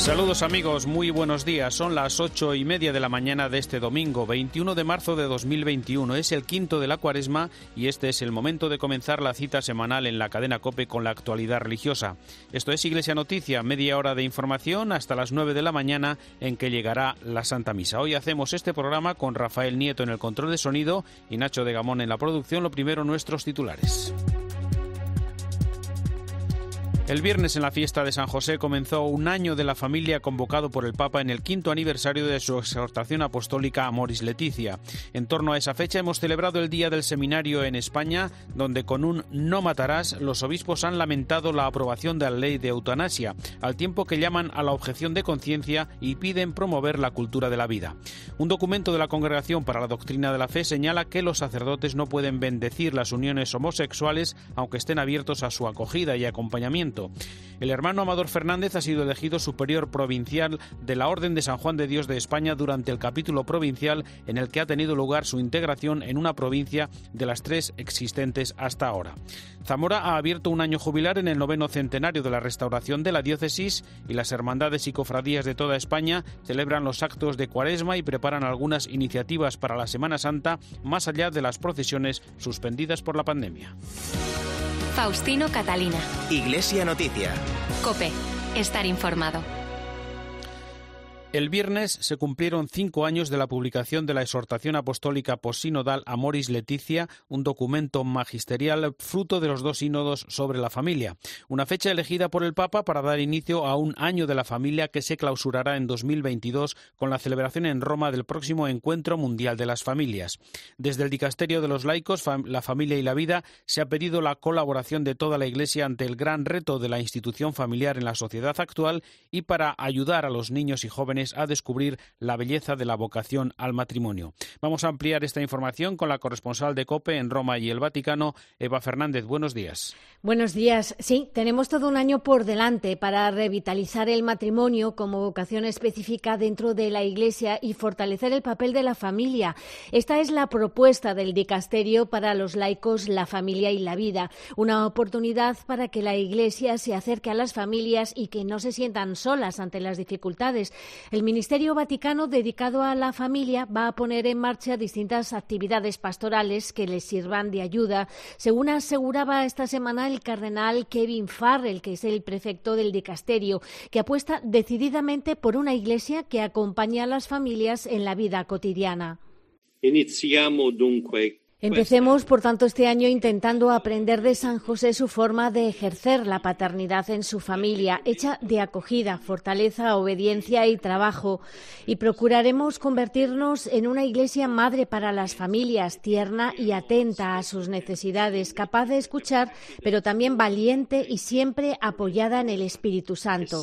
Saludos amigos, muy buenos días. Son las ocho y media de la mañana de este domingo, 21 de marzo de 2021. Es el quinto de la cuaresma y este es el momento de comenzar la cita semanal en la cadena Cope con la actualidad religiosa. Esto es Iglesia Noticia, media hora de información hasta las nueve de la mañana en que llegará la Santa Misa. Hoy hacemos este programa con Rafael Nieto en el control de sonido y Nacho de Gamón en la producción. Lo primero, nuestros titulares. El viernes en la fiesta de San José comenzó un año de la familia convocado por el Papa en el quinto aniversario de su exhortación apostólica Amoris Leticia. En torno a esa fecha hemos celebrado el Día del Seminario en España, donde con un no matarás los obispos han lamentado la aprobación de la ley de eutanasia, al tiempo que llaman a la objeción de conciencia y piden promover la cultura de la vida. Un documento de la Congregación para la Doctrina de la Fe señala que los sacerdotes no pueden bendecir las uniones homosexuales aunque estén abiertos a su acogida y acompañamiento el hermano Amador Fernández ha sido elegido superior provincial de la Orden de San Juan de Dios de España durante el capítulo provincial en el que ha tenido lugar su integración en una provincia de las tres existentes hasta ahora. Zamora ha abierto un año jubilar en el noveno centenario de la restauración de la diócesis y las hermandades y cofradías de toda España celebran los actos de cuaresma y preparan algunas iniciativas para la Semana Santa más allá de las procesiones suspendidas por la pandemia. Faustino Catalina. Iglesia Noticia. Cope. Estar informado. El viernes se cumplieron cinco años de la publicación de la exhortación apostólica posinodal Amoris Leticia, un documento magisterial fruto de los dos sínodos sobre la familia. Una fecha elegida por el Papa para dar inicio a un año de la familia que se clausurará en 2022 con la celebración en Roma del próximo Encuentro Mundial de las Familias. Desde el Dicasterio de los Laicos, la Familia y la Vida, se ha pedido la colaboración de toda la Iglesia ante el gran reto de la institución familiar en la sociedad actual y para ayudar a los niños y jóvenes a descubrir la belleza de la vocación al matrimonio. Vamos a ampliar esta información con la corresponsal de COPE en Roma y el Vaticano, Eva Fernández. Buenos días. Buenos días. Sí, tenemos todo un año por delante para revitalizar el matrimonio como vocación específica dentro de la Iglesia y fortalecer el papel de la familia. Esta es la propuesta del dicasterio para los laicos, la familia y la vida. Una oportunidad para que la Iglesia se acerque a las familias y que no se sientan solas ante las dificultades. El Ministerio Vaticano dedicado a la familia va a poner en marcha distintas actividades pastorales que les sirvan de ayuda, según aseguraba esta semana el cardenal Kevin Farrell, que es el prefecto del dicasterio, que apuesta decididamente por una iglesia que acompaña a las familias en la vida cotidiana. Dunque Empecemos, por tanto, este año intentando aprender de San José su forma de ejercer la paternidad en su familia, hecha de acogida, fortaleza, obediencia y trabajo. Y procuraremos convertirnos en una iglesia madre para las familias, tierna y atenta a sus necesidades, capaz de escuchar, pero también valiente y siempre apoyada en el Espíritu Santo.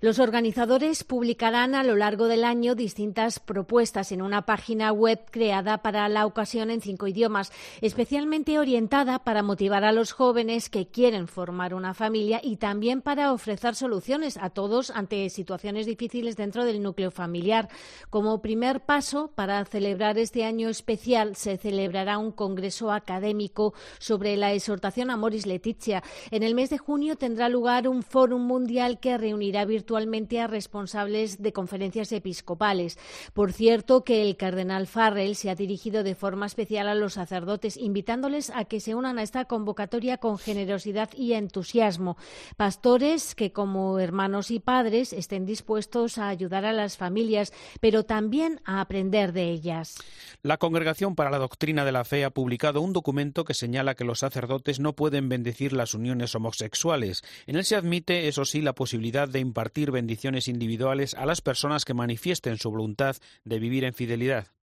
Los organizadores publicarán a lo largo del año distintas propuestas en una página web creada para la ocasión en cinco idiomas, especialmente orientada para motivar a los jóvenes que quieren formar una familia y también para ofrecer soluciones a todos ante situaciones difíciles dentro del núcleo familiar. Como primer paso, para celebrar este año especial, se celebrará un congreso académico sobre la exhortación Amoris Leticia. En el mes de junio tendrá lugar un fórum mundial que reunirá virtualmente a responsables de conferencias episcopales. Por cierto, que el cardenal cardenal Farrell se ha dirigido de forma especial a los sacerdotes, invitándoles a que se unan a esta convocatoria con generosidad y entusiasmo. Pastores que, como hermanos y padres, estén dispuestos a ayudar a las familias, pero también a aprender de ellas. La Congregación para la Doctrina de la Fe ha publicado un documento que señala que los sacerdotes no pueden bendecir las uniones homosexuales. En él se admite, eso sí, la posibilidad de impartir bendiciones individuales a las personas que manifiesten su voluntad de vivir en fidelidad.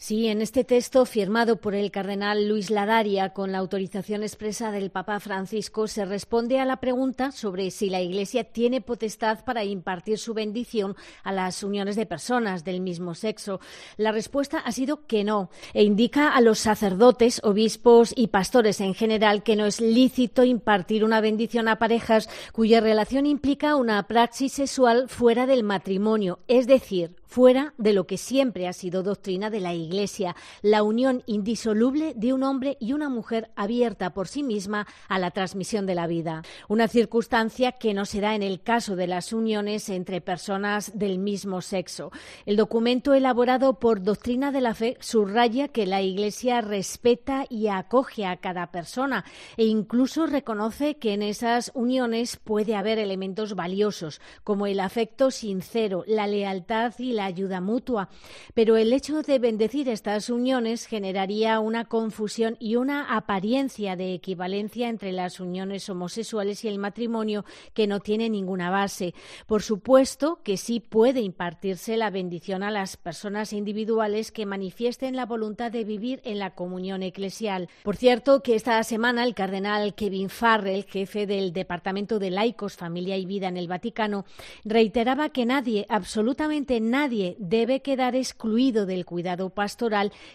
Sí, en este texto firmado por el cardenal Luis Ladaria con la autorización expresa del Papa Francisco se responde a la pregunta sobre si la Iglesia tiene potestad para impartir su bendición a las uniones de personas del mismo sexo. La respuesta ha sido que no e indica a los sacerdotes, obispos y pastores en general que no es lícito impartir una bendición a parejas cuya relación implica una praxis sexual fuera del matrimonio, es decir, fuera de lo que siempre ha sido doctrina de la Iglesia. Iglesia, la unión indisoluble de un hombre y una mujer abierta por sí misma a la transmisión de la vida. Una circunstancia que no se da en el caso de las uniones entre personas del mismo sexo. El documento elaborado por Doctrina de la Fe subraya que la Iglesia respeta y acoge a cada persona e incluso reconoce que en esas uniones puede haber elementos valiosos como el afecto sincero, la lealtad y la ayuda mutua. Pero el hecho de bendecir estas uniones generaría una confusión y una apariencia de equivalencia entre las uniones homosexuales y el matrimonio que no tiene ninguna base. Por supuesto que sí puede impartirse la bendición a las personas individuales que manifiesten la voluntad de vivir en la comunión eclesial. Por cierto, que esta semana el cardenal Kevin Farrell, jefe del Departamento de Laicos, Familia y Vida en el Vaticano, reiteraba que nadie, absolutamente nadie, debe quedar excluido del cuidado pastoral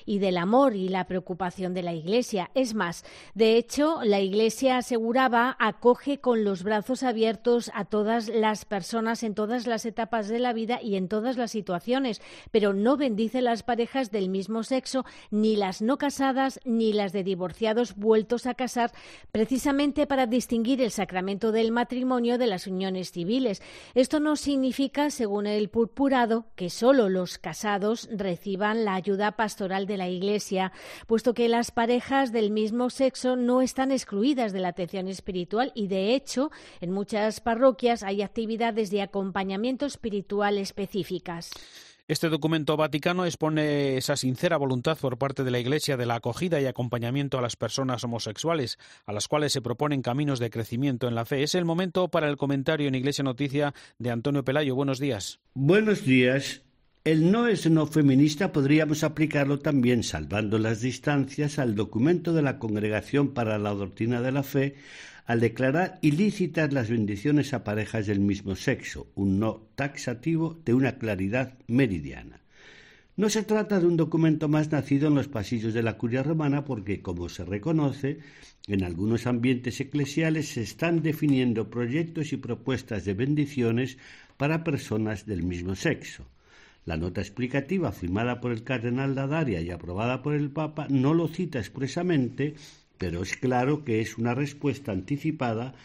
y del amor y la preocupación de la Iglesia. Es más, de hecho, la Iglesia aseguraba acoge con los brazos abiertos a todas las personas en todas las etapas de la vida y en todas las situaciones, pero no bendice las parejas del mismo sexo, ni las no casadas, ni las de divorciados vueltos a casar, precisamente para distinguir el sacramento del matrimonio de las uniones civiles. Esto no significa, según el purpurado, que solo los casados reciban la ayuda pastoral de la Iglesia, puesto que las parejas del mismo sexo no están excluidas de la atención espiritual y, de hecho, en muchas parroquias hay actividades de acompañamiento espiritual específicas. Este documento vaticano expone esa sincera voluntad por parte de la Iglesia de la acogida y acompañamiento a las personas homosexuales, a las cuales se proponen caminos de crecimiento en la fe. Es el momento para el comentario en Iglesia Noticia de Antonio Pelayo. Buenos días. Buenos días. El no es no feminista podríamos aplicarlo también, salvando las distancias, al documento de la Congregación para la Doctrina de la Fe, al declarar ilícitas las bendiciones a parejas del mismo sexo, un no taxativo de una claridad meridiana. No se trata de un documento más nacido en los pasillos de la curia romana porque, como se reconoce, en algunos ambientes eclesiales se están definiendo proyectos y propuestas de bendiciones para personas del mismo sexo. La nota explicativa firmada por el cardenal Dadaria y aprobada por el Papa no lo cita expresamente, pero es claro que es una respuesta anticipada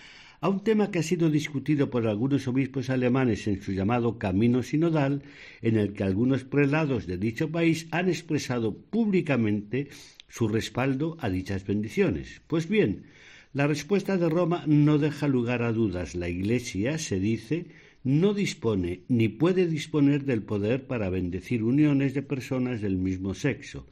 a un tema que ha sido discutido por algunos obispos alemanes en su llamado Camino Sinodal, en el que algunos prelados de dicho país han expresado públicamente su respaldo a dichas bendiciones. Pues bien, la respuesta de Roma no deja lugar a dudas. La Iglesia, se dice, no dispone ni puede disponer del poder para bendecir uniones de personas del mismo sexo.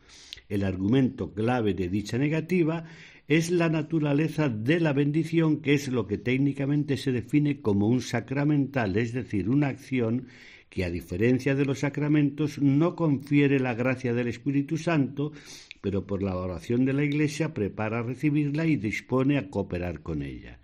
El argumento clave de dicha negativa es la naturaleza de la bendición, que es lo que técnicamente se define como un sacramental, es decir, una acción que a diferencia de los sacramentos no confiere la gracia del Espíritu Santo, pero por la oración de la Iglesia prepara a recibirla y dispone a cooperar con ella.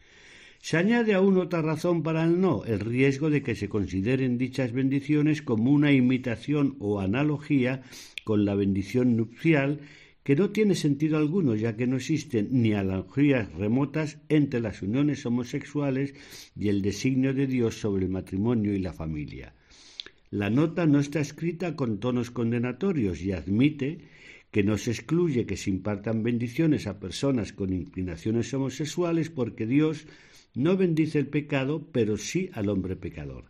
Se añade aún otra razón para el no, el riesgo de que se consideren dichas bendiciones como una imitación o analogía con la bendición nupcial que no tiene sentido alguno, ya que no existen ni analogías remotas entre las uniones homosexuales y el designio de Dios sobre el matrimonio y la familia. La nota no está escrita con tonos condenatorios y admite que no se excluye que se impartan bendiciones a personas con inclinaciones homosexuales porque Dios no bendice el pecado, pero sí al hombre pecador.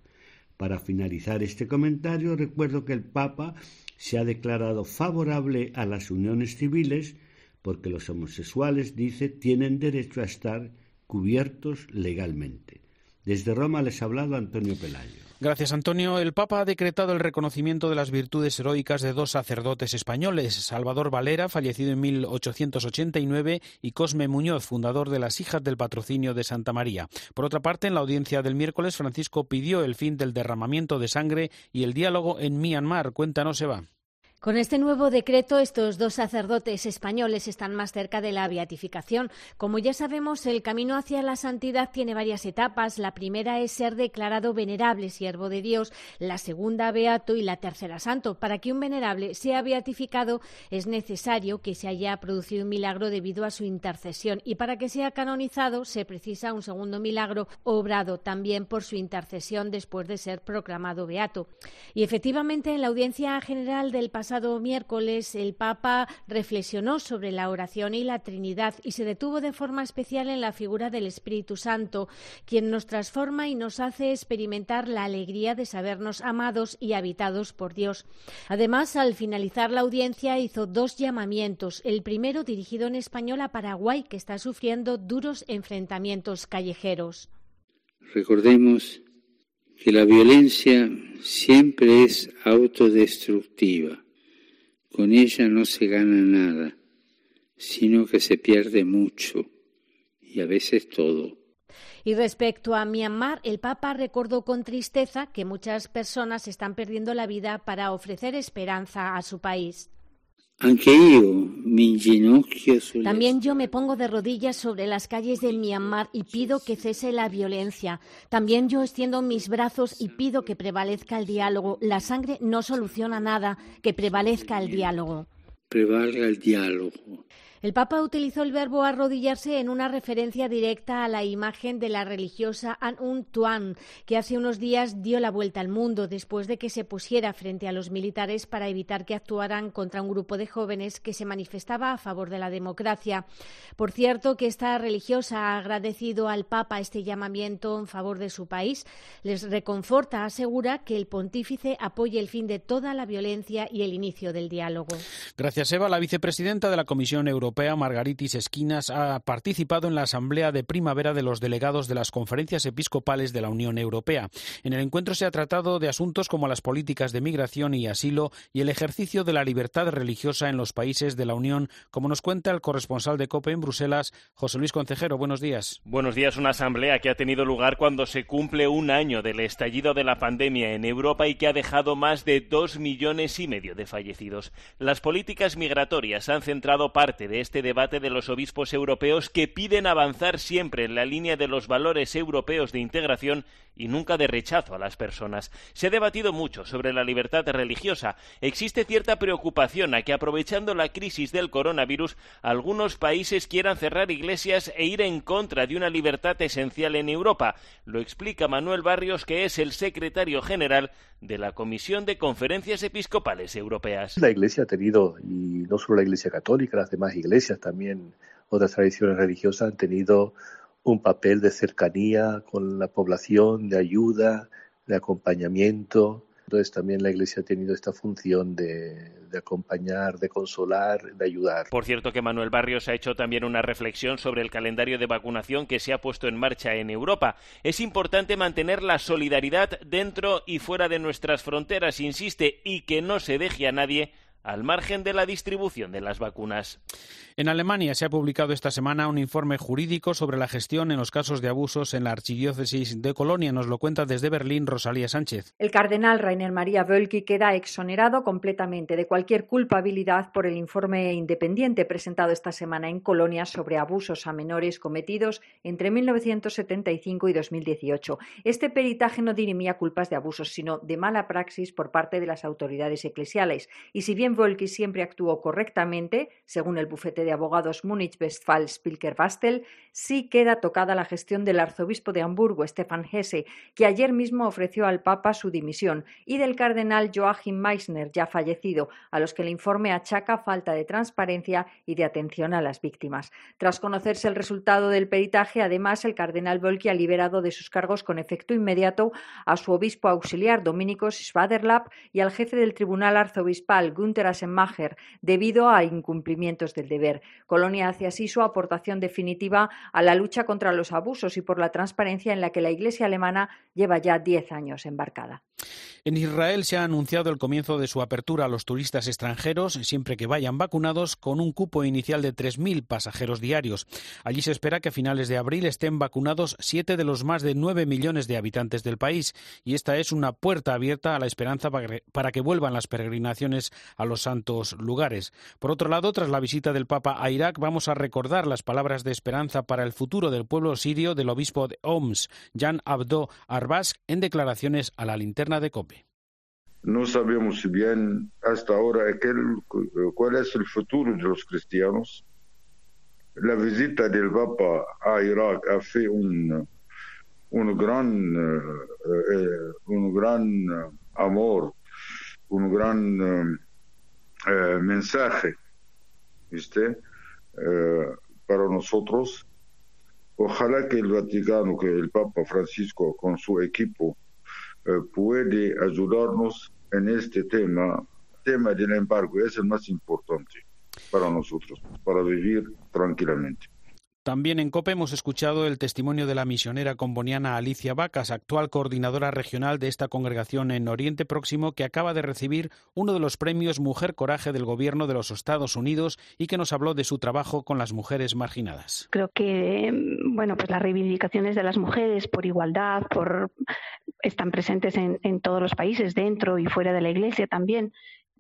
Para finalizar este comentario, recuerdo que el Papa se ha declarado favorable a las uniones civiles porque los homosexuales, dice, tienen derecho a estar cubiertos legalmente. Desde Roma les ha hablado Antonio Pelayo. Gracias, Antonio. El Papa ha decretado el reconocimiento de las virtudes heroicas de dos sacerdotes españoles, Salvador Valera, fallecido en 1889, y Cosme Muñoz, fundador de las Hijas del Patrocinio de Santa María. Por otra parte, en la audiencia del miércoles, Francisco pidió el fin del derramamiento de sangre y el diálogo en Myanmar. Cuéntanos, Eva. Con este nuevo decreto, estos dos sacerdotes españoles están más cerca de la beatificación. Como ya sabemos, el camino hacia la santidad tiene varias etapas. La primera es ser declarado venerable, siervo de Dios, la segunda beato y la tercera santo. Para que un venerable sea beatificado es necesario que se haya producido un milagro debido a su intercesión y para que sea canonizado se precisa un segundo milagro obrado también por su intercesión después de ser proclamado beato. Y efectivamente, en la audiencia general del pasado pasado miércoles, el Papa reflexionó sobre la oración y la Trinidad y se detuvo de forma especial en la figura del Espíritu Santo, quien nos transforma y nos hace experimentar la alegría de sabernos amados y habitados por Dios. Además, al finalizar la audiencia, hizo dos llamamientos. El primero dirigido en español a Paraguay, que está sufriendo duros enfrentamientos callejeros. Recordemos que la violencia siempre es autodestructiva. Con ella no se gana nada, sino que se pierde mucho y a veces todo. Y respecto a Myanmar, el Papa recordó con tristeza que muchas personas están perdiendo la vida para ofrecer esperanza a su país. También yo me pongo de rodillas sobre las calles de Myanmar y pido que cese la violencia. También yo extiendo mis brazos y pido que prevalezca el diálogo. La sangre no soluciona nada, que prevalezca el diálogo. Prevalga el diálogo. El Papa utilizó el verbo arrodillarse en una referencia directa a la imagen de la religiosa An Un Tuan, que hace unos días dio la vuelta al mundo después de que se pusiera frente a los militares para evitar que actuaran contra un grupo de jóvenes que se manifestaba a favor de la democracia. Por cierto, que esta religiosa ha agradecido al Papa este llamamiento en favor de su país. Les reconforta, asegura que el pontífice apoye el fin de toda la violencia y el inicio del diálogo. Gracias, Eva. La vicepresidenta de la Comisión Europea Margaritis Esquinas, ha participado en la Asamblea de Primavera de los delegados de las conferencias episcopales de la Unión Europea. En el encuentro se ha tratado de asuntos como las políticas de migración y asilo y el ejercicio de la libertad religiosa en los países de la Unión, como nos cuenta el corresponsal de COPE en Bruselas, José Luis Concejero. Buenos días. Buenos días. Una asamblea que ha tenido lugar cuando se cumple un año del estallido de la pandemia en Europa y que ha dejado más de dos millones y medio de fallecidos. Las políticas migratorias han centrado parte de este debate de los obispos europeos que piden avanzar siempre en la línea de los valores europeos de integración y nunca de rechazo a las personas. Se ha debatido mucho sobre la libertad religiosa. Existe cierta preocupación a que, aprovechando la crisis del coronavirus, algunos países quieran cerrar iglesias e ir en contra de una libertad esencial en Europa. Lo explica Manuel Barrios, que es el secretario general de la Comisión de Conferencias Episcopales Europeas. La Iglesia ha tenido, y no solo la Iglesia Católica, las demás iglesias también, otras tradiciones religiosas han tenido un papel de cercanía con la población, de ayuda, de acompañamiento. Entonces también la Iglesia ha tenido esta función de, de, acompañar, de consolar, de ayudar. Por cierto que Manuel Barrios ha hecho también una reflexión sobre el calendario de vacunación que se ha puesto en marcha en Europa. Es importante mantener la solidaridad dentro y fuera de nuestras fronteras, insiste, y que no se deje a nadie al margen de la distribución de las vacunas. En Alemania se ha publicado esta semana un informe jurídico sobre la gestión en los casos de abusos en la archidiócesis de Colonia. Nos lo cuenta desde Berlín Rosalía Sánchez. El cardenal Rainer María Wölki queda exonerado completamente de cualquier culpabilidad por el informe independiente presentado esta semana en Colonia sobre abusos a menores cometidos entre 1975 y 2018. Este peritaje no dirimía culpas de abusos, sino de mala praxis por parte de las autoridades eclesiales. Y si bien Wölki siempre actuó correctamente, según el bufete de abogados Múnich Westphal Spilker Bastel, sí queda tocada la gestión del arzobispo de Hamburgo, Stefan Hesse, que ayer mismo ofreció al Papa su dimisión, y del cardenal Joachim Meissner, ya fallecido, a los que el informe achaca falta de transparencia y de atención a las víctimas. Tras conocerse el resultado del peritaje, además, el cardenal Volki ha liberado de sus cargos con efecto inmediato a su obispo auxiliar, Dominicos Schwaderlapp, y al jefe del tribunal arzobispal, Günther Assenmacher, debido a incumplimientos del deber. Colonia hace así su aportación definitiva a la lucha contra los abusos y por la transparencia en la que la Iglesia alemana lleva ya diez años embarcada. En Israel se ha anunciado el comienzo de su apertura a los turistas extranjeros, siempre que vayan vacunados, con un cupo inicial de 3.000 pasajeros diarios. Allí se espera que a finales de abril estén vacunados siete de los más de nueve millones de habitantes del país, y esta es una puerta abierta a la esperanza para que vuelvan las peregrinaciones a los santos lugares. Por otro lado, tras la visita del Papa a Irak, vamos a recordar las palabras de esperanza para el futuro del pueblo sirio del obispo de Homs, Jan Abdo Arbas, en declaraciones a la linterna de COPE. No sabemos bien hasta ahora cuál es el futuro de los cristianos. La visita del Papa a Irak ha hecho un, un gran, eh, un gran amor, un gran eh, mensaje, ¿viste? Eh, para nosotros. Ojalá que el Vaticano, que el Papa Francisco con su equipo eh, puede ayudarnos en este tema, tema del embargo, es el más importante para nosotros, para vivir tranquilamente. También en COPE hemos escuchado el testimonio de la misionera comboniana Alicia Vacas, actual coordinadora regional de esta congregación en Oriente Próximo, que acaba de recibir uno de los premios Mujer Coraje del Gobierno de los Estados Unidos y que nos habló de su trabajo con las mujeres marginadas. Creo que bueno, pues las reivindicaciones de las mujeres por igualdad, por están presentes en, en todos los países, dentro y fuera de la Iglesia también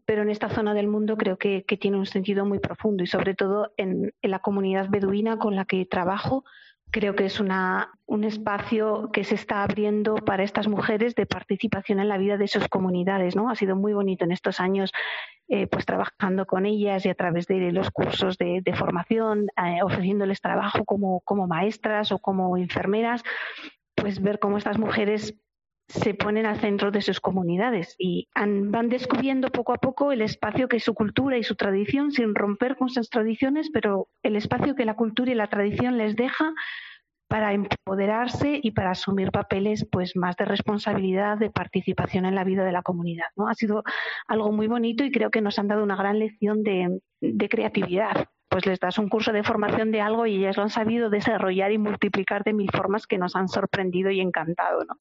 pero en esta zona del mundo creo que, tiene un sentido muy profundo y sobre todo en, la comunidad beduina con la que trabajo. Creo que es una, un espacio que se está abriendo para estas mujeres de participación en la vida de sus comunidades. ¿no? Ha sido muy bonito en estos años eh, pues trabajando con ellas y a través de los cursos de, formación, eh, ofreciéndoles trabajo como, como maestras o como enfermeras, pues ver cómo estas mujeres se ponen al centro de sus comunidades y van descubriendo poco a poco el espacio que su cultura y su tradición sin romper con sus tradiciones, pero el espacio que la cultura y la tradición les deja para empoderarse y para asumir papeles pues más de responsabilidad, de participación en la vida de la comunidad. ¿no? Ha sido algo muy bonito y creo que nos han dado una gran lección de, de creatividad. Pues les das un curso de formación de algo y ellas lo han sabido desarrollar y multiplicar de mil formas que nos han sorprendido y encantado. ¿no?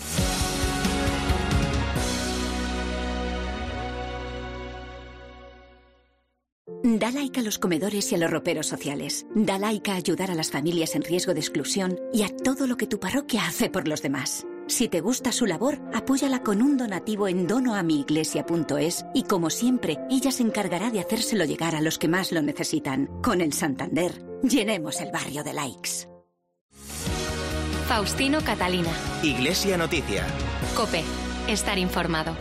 Da laica a los comedores y a los roperos sociales. Da laica a ayudar a las familias en riesgo de exclusión y a todo lo que tu parroquia hace por los demás. Si te gusta su labor, apóyala con un donativo en donoamiiglesia.es y como siempre, ella se encargará de hacérselo llegar a los que más lo necesitan. Con el Santander, llenemos el barrio de likes. Faustino Catalina. Iglesia Noticia. Cope. Estar informado.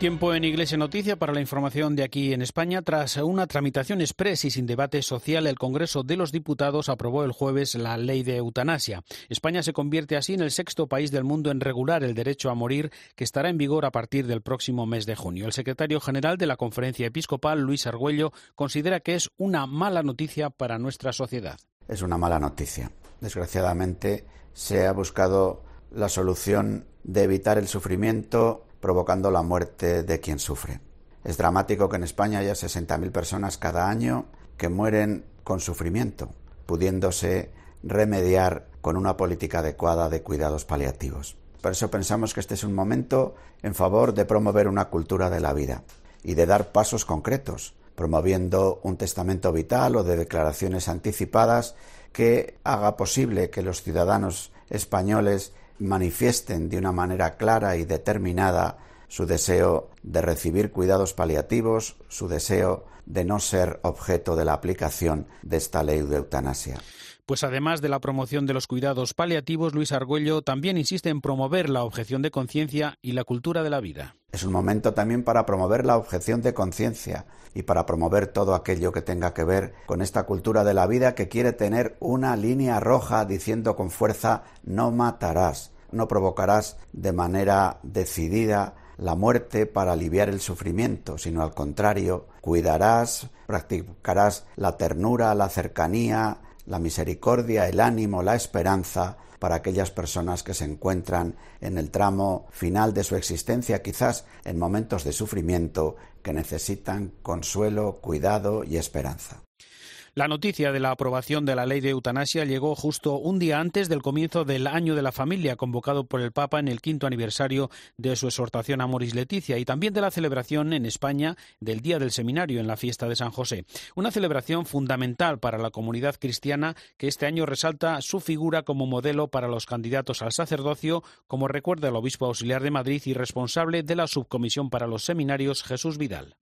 Tiempo en Iglesia Noticia para la información de aquí en España. Tras una tramitación express y sin debate social, el Congreso de los Diputados aprobó el jueves la ley de eutanasia. España se convierte así en el sexto país del mundo en regular el derecho a morir, que estará en vigor a partir del próximo mes de junio. El secretario general de la Conferencia Episcopal, Luis Argüello, considera que es una mala noticia para nuestra sociedad. Es una mala noticia. Desgraciadamente se ha buscado la solución de evitar el sufrimiento provocando la muerte de quien sufre. Es dramático que en España haya 60.000 personas cada año que mueren con sufrimiento, pudiéndose remediar con una política adecuada de cuidados paliativos. Por eso pensamos que este es un momento en favor de promover una cultura de la vida y de dar pasos concretos, promoviendo un testamento vital o de declaraciones anticipadas que haga posible que los ciudadanos españoles manifiesten de una manera clara y determinada su deseo de recibir cuidados paliativos, su deseo de no ser objeto de la aplicación de esta ley de eutanasia. Pues además de la promoción de los cuidados paliativos, Luis Argüello también insiste en promover la objeción de conciencia y la cultura de la vida. Es un momento también para promover la objeción de conciencia y para promover todo aquello que tenga que ver con esta cultura de la vida que quiere tener una línea roja diciendo con fuerza no matarás, no provocarás de manera decidida la muerte para aliviar el sufrimiento, sino al contrario, cuidarás, practicarás la ternura, la cercanía, la misericordia, el ánimo, la esperanza para aquellas personas que se encuentran en el tramo final de su existencia, quizás en momentos de sufrimiento, que necesitan consuelo, cuidado y esperanza. La noticia de la aprobación de la ley de eutanasia llegó justo un día antes del comienzo del Año de la Familia, convocado por el Papa en el quinto aniversario de su exhortación a Moris Leticia, y también de la celebración en España del Día del Seminario en la fiesta de San José. Una celebración fundamental para la comunidad cristiana que este año resalta su figura como modelo para los candidatos al sacerdocio, como recuerda el obispo auxiliar de Madrid y responsable de la subcomisión para los seminarios, Jesús Vidal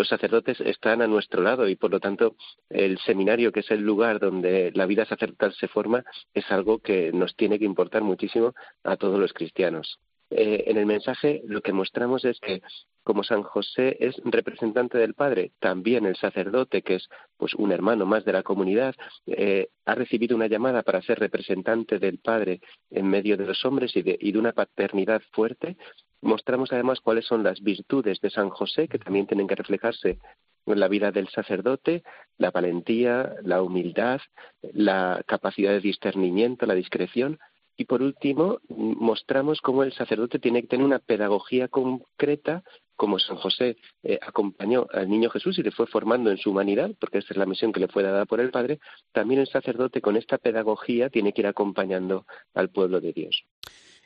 los sacerdotes están a nuestro lado y por lo tanto el seminario, que es el lugar donde la vida sacerdotal se forma, es algo que nos tiene que importar muchísimo a todos los cristianos. Eh, en el mensaje lo que mostramos es que como San José es representante del Padre, también el sacerdote, que es pues un hermano más de la comunidad, eh, ha recibido una llamada para ser representante del Padre en medio de los hombres y de, y de una paternidad fuerte, Mostramos además cuáles son las virtudes de San José, que también tienen que reflejarse en la vida del sacerdote, la valentía, la humildad, la capacidad de discernimiento, la discreción. Y por último, mostramos cómo el sacerdote tiene que tener una pedagogía concreta, como San José eh, acompañó al niño Jesús y le fue formando en su humanidad, porque esa es la misión que le fue dada por el Padre, también el sacerdote con esta pedagogía tiene que ir acompañando al pueblo de Dios.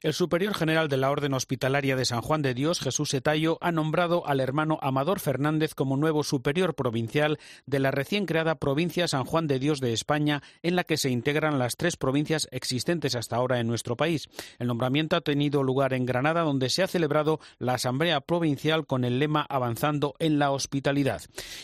El superior general de la Orden Hospitalaria de San Juan de Dios, Jesús Etayo, ha nombrado al hermano Amador Fernández como nuevo superior provincial de la recién creada provincia San Juan de Dios de España, en la que se integran las tres provincias existentes hasta ahora en nuestro país. El nombramiento ha tenido lugar en Granada, donde se ha celebrado la Asamblea Provincial con el lema Avanzando en la Hospitalidad.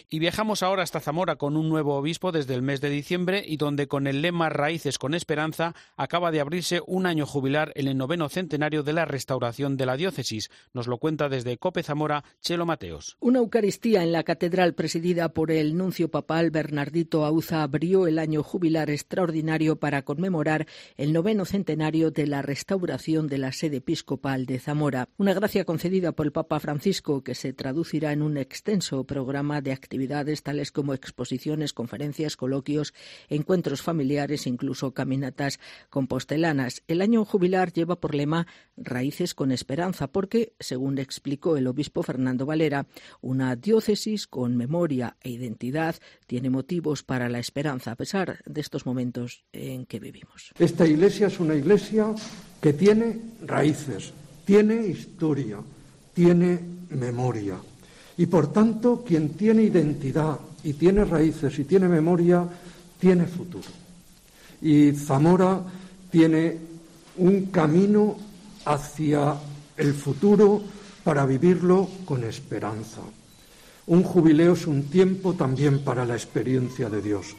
Y viajamos ahora hasta Zamora con un nuevo obispo desde el mes de diciembre y donde con el lema Raíces con Esperanza acaba de abrirse un año jubilar en el noveno centenario de la restauración de la diócesis. Nos lo cuenta desde Cope Zamora Chelo Mateos. Una Eucaristía en la catedral presidida por el nuncio papal Bernardito Auza abrió el año jubilar extraordinario para conmemorar el noveno centenario de la restauración de la sede episcopal de Zamora. Una gracia concedida por el Papa Francisco que se traducirá en un extenso programa de actividades tales como exposiciones, conferencias, coloquios, encuentros familiares, incluso caminatas compostelanas. El año jubilar lleva por Raíces con Esperanza, porque, según explicó el obispo Fernando Valera, una diócesis con memoria e identidad tiene motivos para la esperanza, a pesar de estos momentos en que vivimos. Esta iglesia es una iglesia que tiene raíces, tiene historia, tiene memoria. Y por tanto, quien tiene identidad y tiene raíces y tiene memoria, tiene futuro. Y Zamora tiene un camino hacia el futuro para vivirlo con esperanza. Un jubileo es un tiempo también para la experiencia de Dios,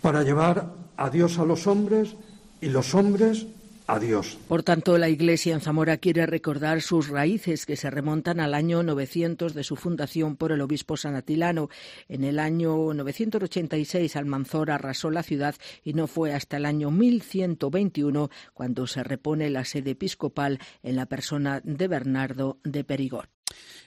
para llevar a Dios a los hombres y los hombres Adiós. Por tanto, la Iglesia en Zamora quiere recordar sus raíces que se remontan al año 900 de su fundación por el obispo sanatilano. En el año 986 Almanzor arrasó la ciudad y no fue hasta el año 1121 cuando se repone la sede episcopal en la persona de Bernardo de Perigón.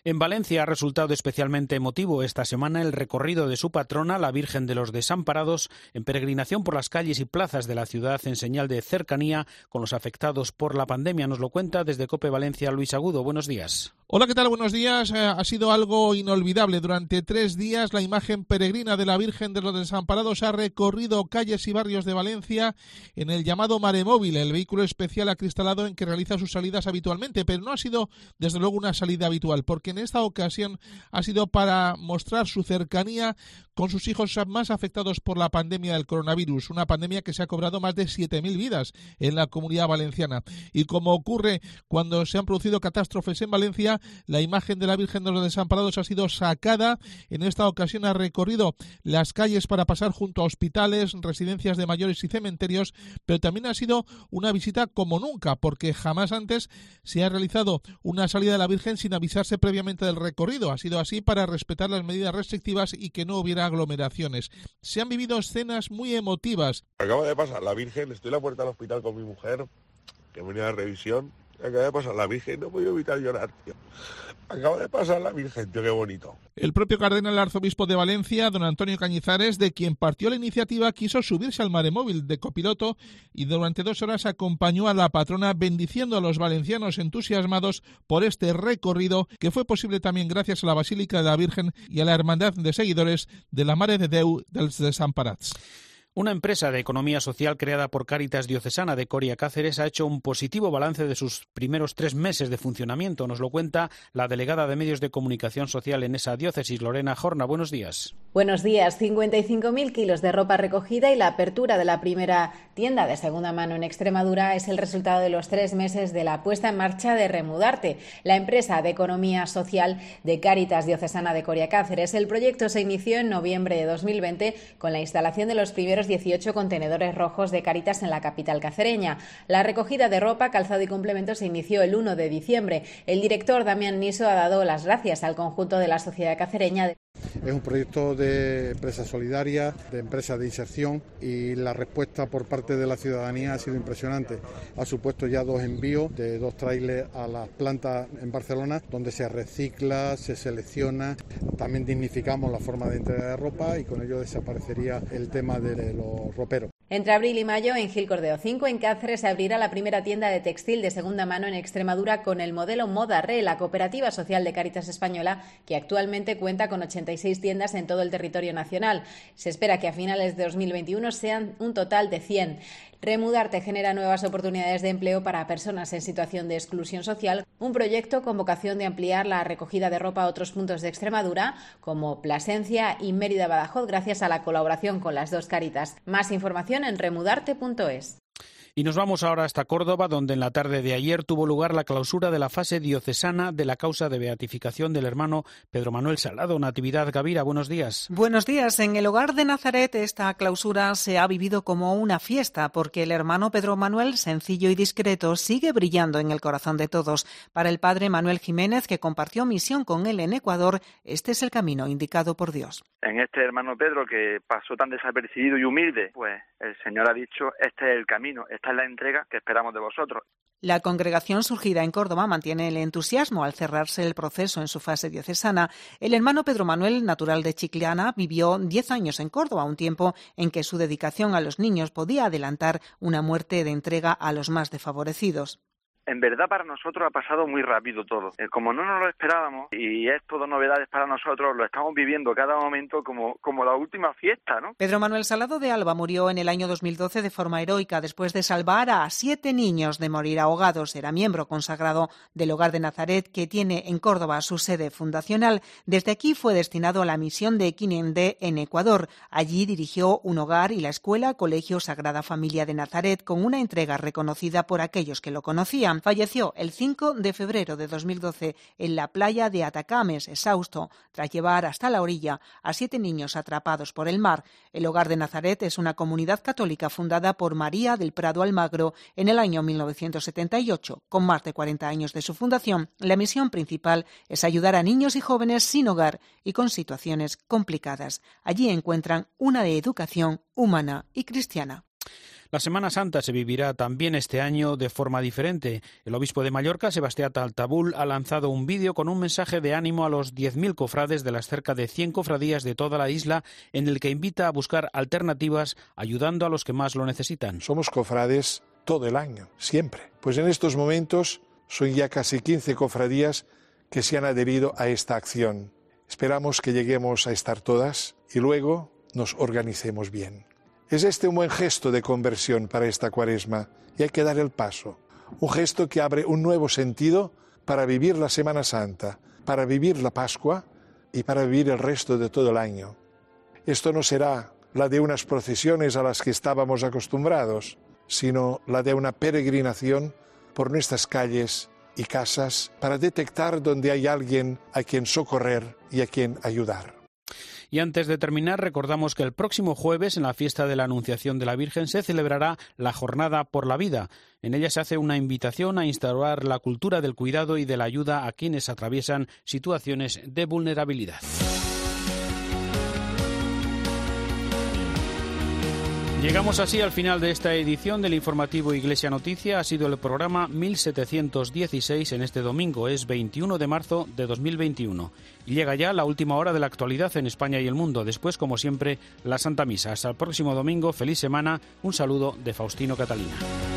En Valencia ha resultado especialmente emotivo esta semana el recorrido de su patrona, la Virgen de los Desamparados, en peregrinación por las calles y plazas de la ciudad en señal de cercanía con los afectados por la pandemia. Nos lo cuenta desde Cope Valencia Luis Agudo. Buenos días. Hola, ¿qué tal? Buenos días. Eh, ha sido algo inolvidable. Durante tres días la imagen peregrina de la Virgen de los Desamparados ha recorrido calles y barrios de Valencia en el llamado Mare Móvil, el vehículo especial acristalado en que realiza sus salidas habitualmente, pero no ha sido desde luego una salida habitual, porque en esta ocasión ha sido para mostrar su cercanía con sus hijos más afectados por la pandemia del coronavirus, una pandemia que se ha cobrado más de 7.000 vidas en la comunidad valenciana. Y como ocurre cuando se han producido catástrofes en Valencia, la imagen de la Virgen de los Desamparados ha sido sacada. En esta ocasión ha recorrido las calles para pasar junto a hospitales, residencias de mayores y cementerios, pero también ha sido una visita como nunca, porque jamás antes se ha realizado una salida de la Virgen sin avisarse previamente del recorrido. Ha sido así para respetar las medidas restrictivas y que no hubiera aglomeraciones. Se han vivido escenas muy emotivas. Acaba de pasar la Virgen, estoy en la puerta del hospital con mi mujer, que venía a revisión, acaba de pasar la Virgen, no puedo evitar llorar, tío. Acaba de pasar la Virgen, tío, qué bonito. El propio cardenal arzobispo de Valencia, don Antonio Cañizares, de quien partió la iniciativa, quiso subirse al mare móvil de copiloto y durante dos horas acompañó a la patrona bendiciendo a los valencianos entusiasmados por este recorrido que fue posible también gracias a la Basílica de la Virgen y a la hermandad de seguidores de la Mare de Deu dels Desamparats. Una empresa de economía social creada por Cáritas Diocesana de Coria Cáceres ha hecho un positivo balance de sus primeros tres meses de funcionamiento. Nos lo cuenta la delegada de Medios de Comunicación Social en esa diócesis, Lorena Jorna. Buenos días. Buenos días. 55.000 kilos de ropa recogida y la apertura de la primera tienda de segunda mano en Extremadura es el resultado de los tres meses de la puesta en marcha de Remudarte, la empresa de economía social de Cáritas Diocesana de Coria Cáceres. El proyecto se inició en noviembre de 2020 con la instalación de los primeros 18 contenedores rojos de Caritas en la capital cacereña. La recogida de ropa, calzado y complementos se inició el 1 de diciembre. El director Damián Niso ha dado las gracias al conjunto de la sociedad cacereña Es un proyecto de empresa solidaria, de empresa de inserción y la respuesta por parte de la ciudadanía ha sido impresionante. Ha supuesto ya dos envíos de dos trailers a las plantas en Barcelona donde se recicla, se selecciona, también dignificamos la forma de entrega de ropa y con ello desaparecería el tema de los roperos. Entre abril y mayo, en Gil Cordeo 5, en Cáceres, se abrirá la primera tienda de textil de segunda mano en Extremadura con el modelo Moda Re, la cooperativa social de Caritas Española, que actualmente cuenta con 86 tiendas en todo el territorio nacional. Se espera que a finales de 2021 sean un total de 100. Remudarte genera nuevas oportunidades de empleo para personas en situación de exclusión social, un proyecto con vocación de ampliar la recogida de ropa a otros puntos de Extremadura, como Plasencia y Mérida Badajoz, gracias a la colaboración con las dos caritas. Más información en remudarte.es. Y nos vamos ahora hasta Córdoba, donde en la tarde de ayer tuvo lugar la clausura de la fase diocesana de la causa de beatificación del hermano Pedro Manuel Salado. Natividad Gavira, buenos días. Buenos días. En el hogar de Nazaret esta clausura se ha vivido como una fiesta, porque el hermano Pedro Manuel, sencillo y discreto, sigue brillando en el corazón de todos. Para el padre Manuel Jiménez, que compartió misión con él en Ecuador, este es el camino indicado por Dios. En este hermano Pedro, que pasó tan desapercibido y humilde, pues el Señor ha dicho, este es el camino, la entrega que esperamos de vosotros. La congregación surgida en Córdoba mantiene el entusiasmo al cerrarse el proceso en su fase diocesana. El hermano Pedro Manuel, natural de Chicliana, vivió diez años en Córdoba, un tiempo en que su dedicación a los niños podía adelantar una muerte de entrega a los más desfavorecidos en verdad para nosotros ha pasado muy rápido todo. Eh, como no nos lo esperábamos y es todo novedades para nosotros, lo estamos viviendo cada momento como, como la última fiesta, ¿no? Pedro Manuel Salado de Alba murió en el año 2012 de forma heroica después de salvar a siete niños de morir ahogados. Era miembro consagrado del Hogar de Nazaret que tiene en Córdoba su sede fundacional. Desde aquí fue destinado a la misión de Equinende en Ecuador. Allí dirigió un hogar y la escuela Colegio Sagrada Familia de Nazaret con una entrega reconocida por aquellos que lo conocían falleció el 5 de febrero de 2012 en la playa de Atacames, exhausto, tras llevar hasta la orilla a siete niños atrapados por el mar. El Hogar de Nazaret es una comunidad católica fundada por María del Prado Almagro en el año 1978. Con más de 40 años de su fundación, la misión principal es ayudar a niños y jóvenes sin hogar y con situaciones complicadas. Allí encuentran una educación humana y cristiana. La Semana Santa se vivirá también este año de forma diferente. El obispo de Mallorca, Sebastián Taltabul, ha lanzado un vídeo con un mensaje de ánimo a los 10.000 cofrades de las cerca de 100 cofradías de toda la isla, en el que invita a buscar alternativas ayudando a los que más lo necesitan. Somos cofrades todo el año, siempre. Pues en estos momentos son ya casi 15 cofradías que se han adherido a esta acción. Esperamos que lleguemos a estar todas y luego nos organicemos bien. Es este un buen gesto de conversión para esta cuaresma y hay que dar el paso. Un gesto que abre un nuevo sentido para vivir la Semana Santa, para vivir la Pascua y para vivir el resto de todo el año. Esto no será la de unas procesiones a las que estábamos acostumbrados, sino la de una peregrinación por nuestras calles y casas para detectar donde hay alguien a quien socorrer y a quien ayudar. Y antes de terminar, recordamos que el próximo jueves, en la fiesta de la Anunciación de la Virgen, se celebrará la Jornada por la Vida. En ella se hace una invitación a instaurar la cultura del cuidado y de la ayuda a quienes atraviesan situaciones de vulnerabilidad. Llegamos así al final de esta edición del informativo Iglesia Noticia. Ha sido el programa 1716 en este domingo, es 21 de marzo de 2021. Y llega ya la última hora de la actualidad en España y el mundo. Después, como siempre, la Santa Misa. Hasta el próximo domingo, feliz semana. Un saludo de Faustino Catalina.